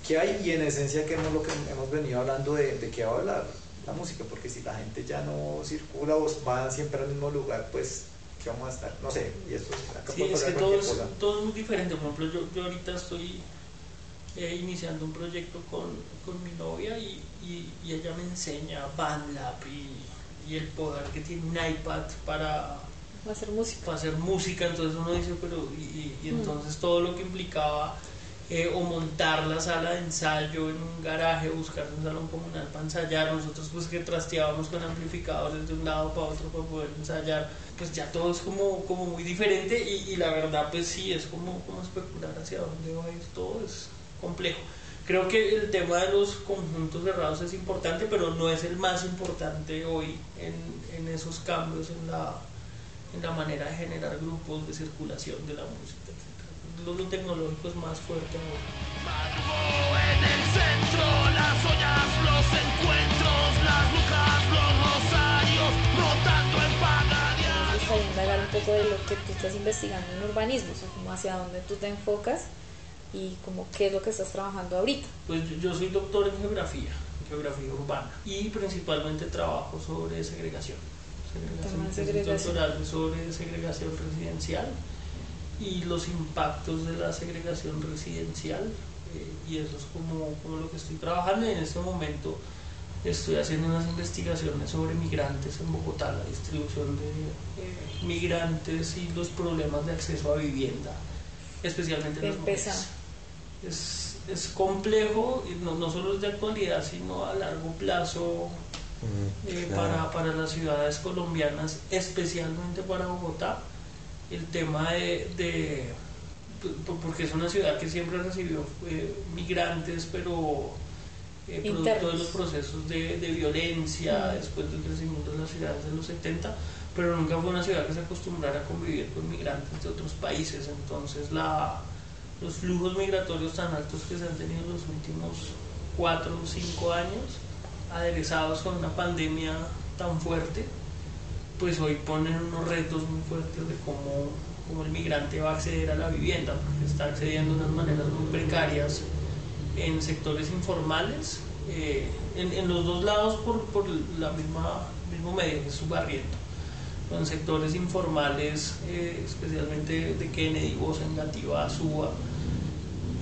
que hay y en esencia que hemos lo que hemos venido hablando de, de qué va a hablar la música, porque si la gente ya no circula o van siempre al mismo lugar, pues que vamos a estar, no sé, y eso acá sí, es que todo es, todo es, muy diferente, por ejemplo, yo, yo ahorita estoy eh, iniciando un proyecto con, con mi novia y, y, y, ella me enseña BandLab y, y, el poder que tiene un iPad para hacer música, para hacer música entonces uno dice, pero, y, y entonces mm. todo lo que implicaba eh, o montar la sala de ensayo en un garaje, buscar un salón comunal para ensayar, nosotros pues que trasteábamos con amplificadores de un lado para otro para poder ensayar, pues ya todo es como, como muy diferente y, y la verdad pues sí, es como, como especular hacia dónde va a ir todo, es complejo. Creo que el tema de los conjuntos cerrados es importante, pero no es el más importante hoy en, en esos cambios en la, en la manera de generar grupos de circulación de la música lo, lo tecnológico es más fuerte ahora. en el centro, las ollas, los encuentros, las lucas, los rosarios, rotando en indagar un poco de lo que tú estás investigando en urbanismo, o sea, como hacia dónde tú te enfocas y como qué es lo que estás trabajando ahorita. Pues yo, yo soy doctor en geografía, geografía urbana, y principalmente trabajo sobre segregación. Segregación, segregación. doctoral sobre segregación residencial y los impactos de la segregación residencial eh, y eso es como, como, lo que estoy trabajando y en este momento estoy haciendo unas investigaciones sobre migrantes en Bogotá, la distribución de eh, migrantes y los problemas de acceso a vivienda, especialmente en las mujeres. Es, es complejo, y no, no solo es de actualidad, sino a largo plazo mm, eh, claro. para, para las ciudades colombianas, especialmente para Bogotá el tema de, de, porque es una ciudad que siempre recibió eh, migrantes, pero eh, producto de los procesos de, de violencia, mm. después del crecimiento de las ciudades de los 70, pero nunca fue una ciudad que se acostumbrara a convivir con migrantes de otros países, entonces la, los flujos migratorios tan altos que se han tenido en los últimos 4 o 5 años, aderezados con una pandemia tan fuerte, pues hoy ponen unos retos muy fuertes de cómo, cómo, el migrante va a acceder a la vivienda, porque está accediendo de unas maneras muy precarias en sectores informales, eh, en, los dos lados por, por la misma mismo medio, que es subarriendo. En sectores informales, eh, especialmente de Kennedy, Bosengativa, Suba,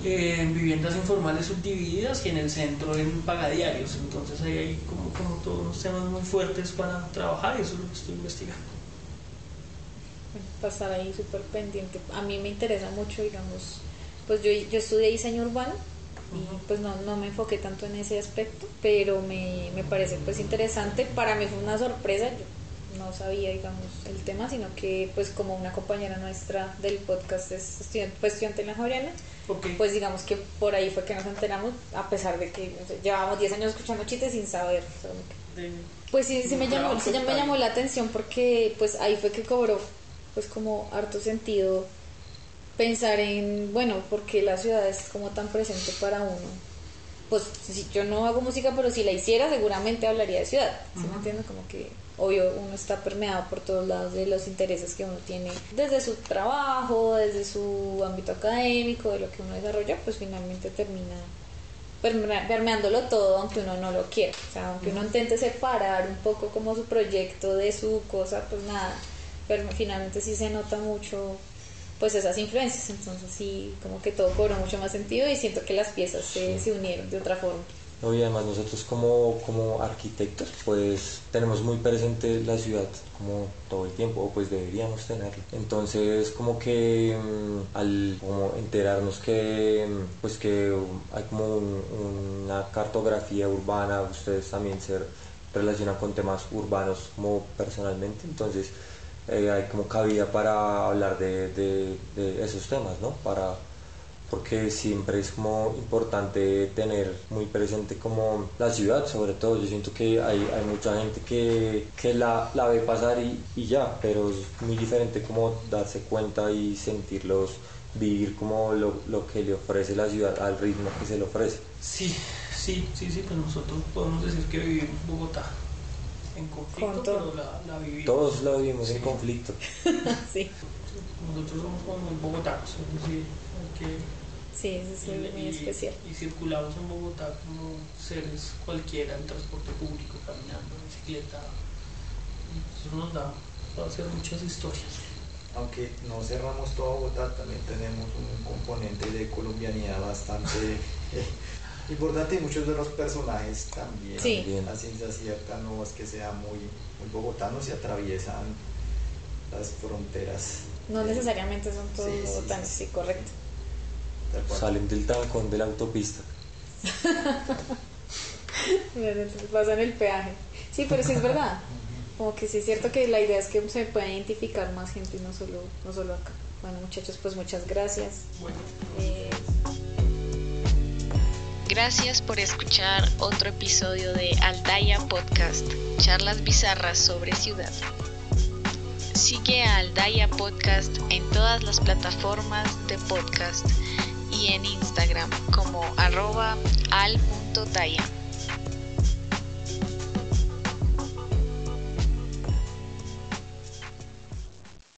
eh, en viviendas informales subdivididas y en el centro en pagadiarios. Entonces ahí hay como, como todos unos temas muy fuertes para trabajar y eso es lo que estoy investigando. Pasar ahí súper pendiente. A mí me interesa mucho, digamos, pues yo, yo estudié diseño urbano y pues no, no me enfoqué tanto en ese aspecto, pero me, me parece pues interesante. Para mí fue una sorpresa. Yo, no sabía, digamos, el tema, sino que pues como una compañera nuestra del podcast es estudiante, pues, estudiante en la Javeriana, okay. pues digamos que por ahí fue que nos enteramos, a pesar de que llevábamos 10 años escuchando chistes sin saber. O sea, que, pues sí, sí me llamó, sí me llamó la atención porque pues ahí fue que cobró pues como harto sentido pensar en, bueno, porque la ciudad es como tan presente para uno. Pues si yo no hago música, pero si la hiciera seguramente hablaría de ciudad. ¿Sí uh -huh. me entiendes? Como que obvio uno está permeado por todos lados de los intereses que uno tiene desde su trabajo, desde su ámbito académico, de lo que uno desarrolla, pues finalmente termina perme- permeándolo todo aunque uno no lo quiera. O sea, aunque uno intente separar un poco como su proyecto de su cosa, pues nada, pero finalmente sí se nota mucho pues esas influencias, entonces sí, como que todo cobró mucho más sentido y siento que las piezas se, se unieron de otra forma. No, y además nosotros como, como arquitectos pues tenemos muy presente la ciudad como todo el tiempo, o pues deberíamos tenerla. Entonces como que mm, al como enterarnos que mm, pues que hay como un- una cartografía urbana, ustedes también se relacionan con temas urbanos como personalmente, entonces eh, hay como cabida para hablar de, de- de esos temas, ¿no? Para porque siempre es como importante tener muy presente como la ciudad, sobre todo. Yo siento que hay, hay mucha gente que, que la, la ve pasar y, y ya, pero es muy diferente como darse cuenta y sentirlos, vivir como lo, lo que le ofrece la ciudad al ritmo que se le ofrece. Sí, sí, sí, sí, pues nosotros podemos decir que vivimos Bogotá en conflicto, Con todo. pero la, la vivimos. Todos lo vivimos en Sí. conflicto. sí, Nosotros somos como muy bogotanos, es decir, hay que sí, eso es y, muy y- especial. y circulamos en Bogotá como seres cualquiera en transporte público, caminando, en bicicleta. Eso nos da para hacer muchas historias. Aunque no cerramos toda Bogotá, también tenemos un componente de colombianidad bastante eh, importante y muchos de los personajes también. Sí. A ciencia cierta no es que sean muy, muy bogotanos y atraviesan las fronteras. No eh, necesariamente son todos sí, sí, bogotanos, sí, sí, sí. correcto. Salen del trancón de la autopista. Entonces pasan el peaje. Sí, pero sí es verdad. Como que sí es cierto que la idea es que se pueda identificar más gente y no solo, no solo acá. Bueno, muchachos, pues muchas gracias. Bueno, Eh, Gracias por escuchar otro episodio de Aldaya Podcast, charlas bizarras sobre ciudad. Sigue a Aldaya Podcast en todas las plataformas de podcast y en Instagram como arroba al.daya.